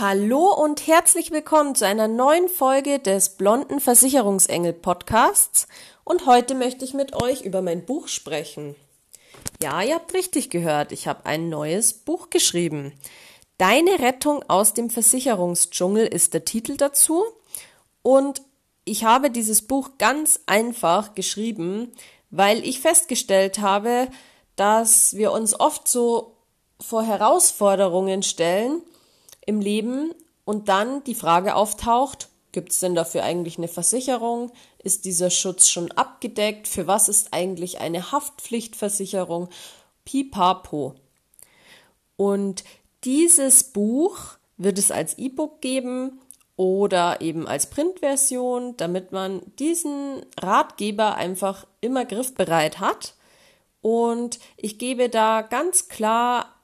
Hallo und herzlich willkommen zu einer neuen Folge des Blonden Versicherungsengel Podcasts. Und heute möchte ich mit euch über mein Buch sprechen. Ja, ihr habt richtig gehört, ich habe ein neues Buch geschrieben. Deine Rettung aus dem Versicherungsdschungel ist der Titel dazu. Und ich habe dieses Buch ganz einfach geschrieben, weil ich festgestellt habe, dass wir uns oft so vor Herausforderungen stellen, im Leben und dann die Frage auftaucht, gibt es denn dafür eigentlich eine Versicherung? Ist dieser Schutz schon abgedeckt? Für was ist eigentlich eine Haftpflichtversicherung? Pipapo. Und dieses Buch wird es als E-Book geben oder eben als Printversion, damit man diesen Ratgeber einfach immer griffbereit hat. Und ich gebe da ganz klar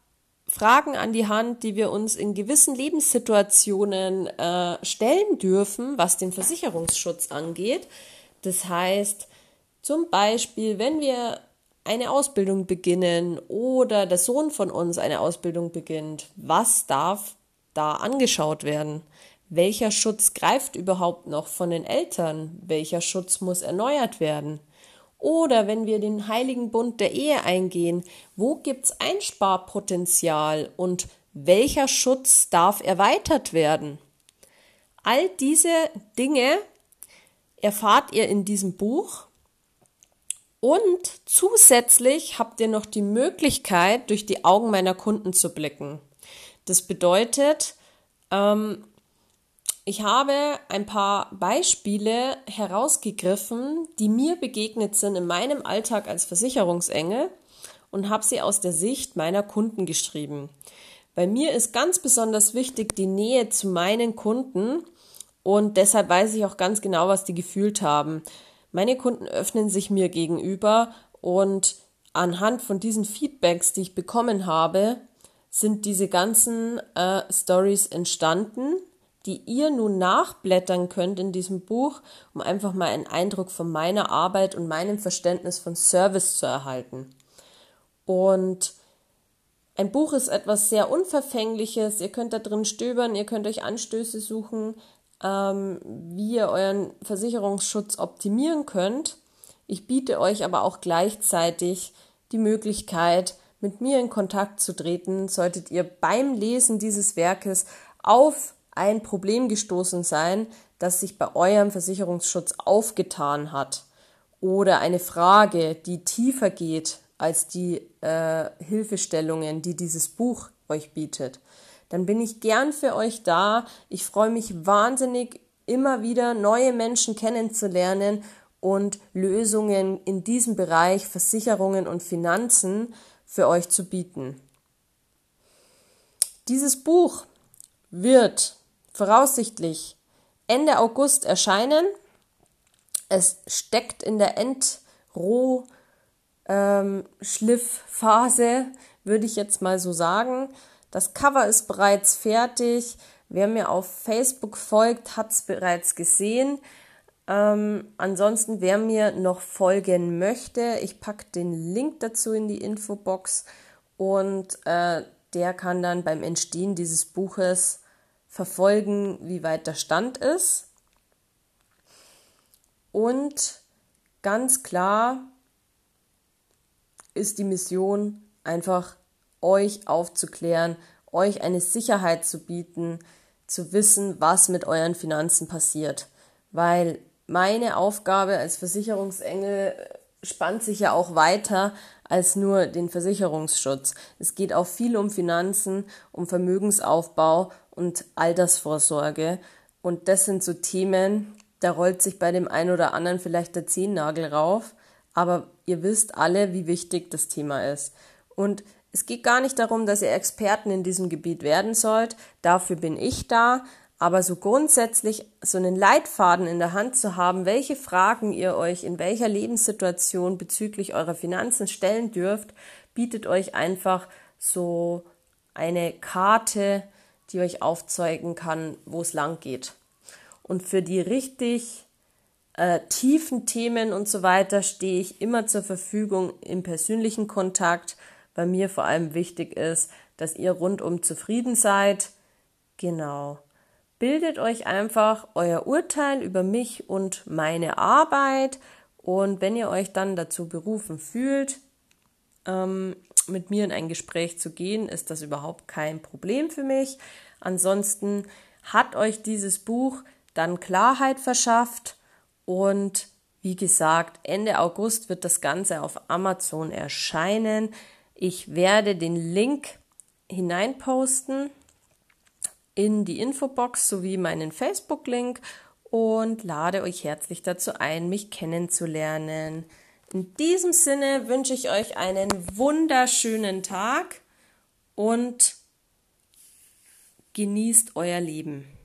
Fragen an die Hand, die wir uns in gewissen Lebenssituationen äh, stellen dürfen, was den Versicherungsschutz angeht. Das heißt, zum Beispiel, wenn wir eine Ausbildung beginnen oder der Sohn von uns eine Ausbildung beginnt, was darf da angeschaut werden? Welcher Schutz greift überhaupt noch von den Eltern? Welcher Schutz muss erneuert werden? Oder wenn wir den heiligen Bund der Ehe eingehen, wo gibt's Einsparpotenzial und welcher Schutz darf erweitert werden? All diese Dinge erfahrt ihr in diesem Buch und zusätzlich habt ihr noch die Möglichkeit, durch die Augen meiner Kunden zu blicken. Das bedeutet, ähm, ich habe ein paar Beispiele herausgegriffen, die mir begegnet sind in meinem Alltag als Versicherungsengel und habe sie aus der Sicht meiner Kunden geschrieben. Bei mir ist ganz besonders wichtig die Nähe zu meinen Kunden und deshalb weiß ich auch ganz genau, was die gefühlt haben. Meine Kunden öffnen sich mir gegenüber und anhand von diesen Feedbacks, die ich bekommen habe, sind diese ganzen äh, Stories entstanden die ihr nun nachblättern könnt in diesem Buch, um einfach mal einen Eindruck von meiner Arbeit und meinem Verständnis von Service zu erhalten. Und ein Buch ist etwas sehr Unverfängliches. Ihr könnt da drin stöbern, ihr könnt euch Anstöße suchen, ähm, wie ihr euren Versicherungsschutz optimieren könnt. Ich biete euch aber auch gleichzeitig die Möglichkeit, mit mir in Kontakt zu treten, solltet ihr beim Lesen dieses Werkes auf ein Problem gestoßen sein, das sich bei eurem Versicherungsschutz aufgetan hat oder eine Frage, die tiefer geht als die äh, Hilfestellungen, die dieses Buch euch bietet, dann bin ich gern für euch da. Ich freue mich wahnsinnig, immer wieder neue Menschen kennenzulernen und Lösungen in diesem Bereich Versicherungen und Finanzen für euch zu bieten. Dieses Buch wird voraussichtlich Ende August erscheinen. Es steckt in der Endroh-Schliffphase, ähm, würde ich jetzt mal so sagen. Das Cover ist bereits fertig. Wer mir auf Facebook folgt, hat es bereits gesehen. Ähm, ansonsten, wer mir noch folgen möchte, ich packe den Link dazu in die Infobox und äh, der kann dann beim Entstehen dieses Buches verfolgen, wie weit der Stand ist. Und ganz klar ist die Mission einfach euch aufzuklären, euch eine Sicherheit zu bieten, zu wissen, was mit euren Finanzen passiert. Weil meine Aufgabe als Versicherungsengel spannt sich ja auch weiter als nur den Versicherungsschutz. Es geht auch viel um Finanzen, um Vermögensaufbau und Altersvorsorge. Und das sind so Themen, da rollt sich bei dem einen oder anderen vielleicht der Zehennagel rauf. Aber ihr wisst alle, wie wichtig das Thema ist. Und es geht gar nicht darum, dass ihr Experten in diesem Gebiet werden sollt. Dafür bin ich da. Aber so grundsätzlich so einen Leitfaden in der Hand zu haben, welche Fragen ihr euch in welcher Lebenssituation bezüglich eurer Finanzen stellen dürft, bietet euch einfach so eine Karte, die euch aufzeigen kann, wo es lang geht. Und für die richtig äh, tiefen Themen und so weiter stehe ich immer zur Verfügung im persönlichen Kontakt. Bei mir vor allem wichtig ist, dass ihr rundum zufrieden seid, Genau. Bildet euch einfach euer Urteil über mich und meine Arbeit. Und wenn ihr euch dann dazu berufen fühlt, ähm, mit mir in ein Gespräch zu gehen, ist das überhaupt kein Problem für mich. Ansonsten hat euch dieses Buch dann Klarheit verschafft und wie gesagt, Ende August wird das Ganze auf Amazon erscheinen. Ich werde den Link hineinposten in die Infobox sowie meinen Facebook-Link und lade euch herzlich dazu ein, mich kennenzulernen. In diesem Sinne wünsche ich euch einen wunderschönen Tag und genießt euer Leben.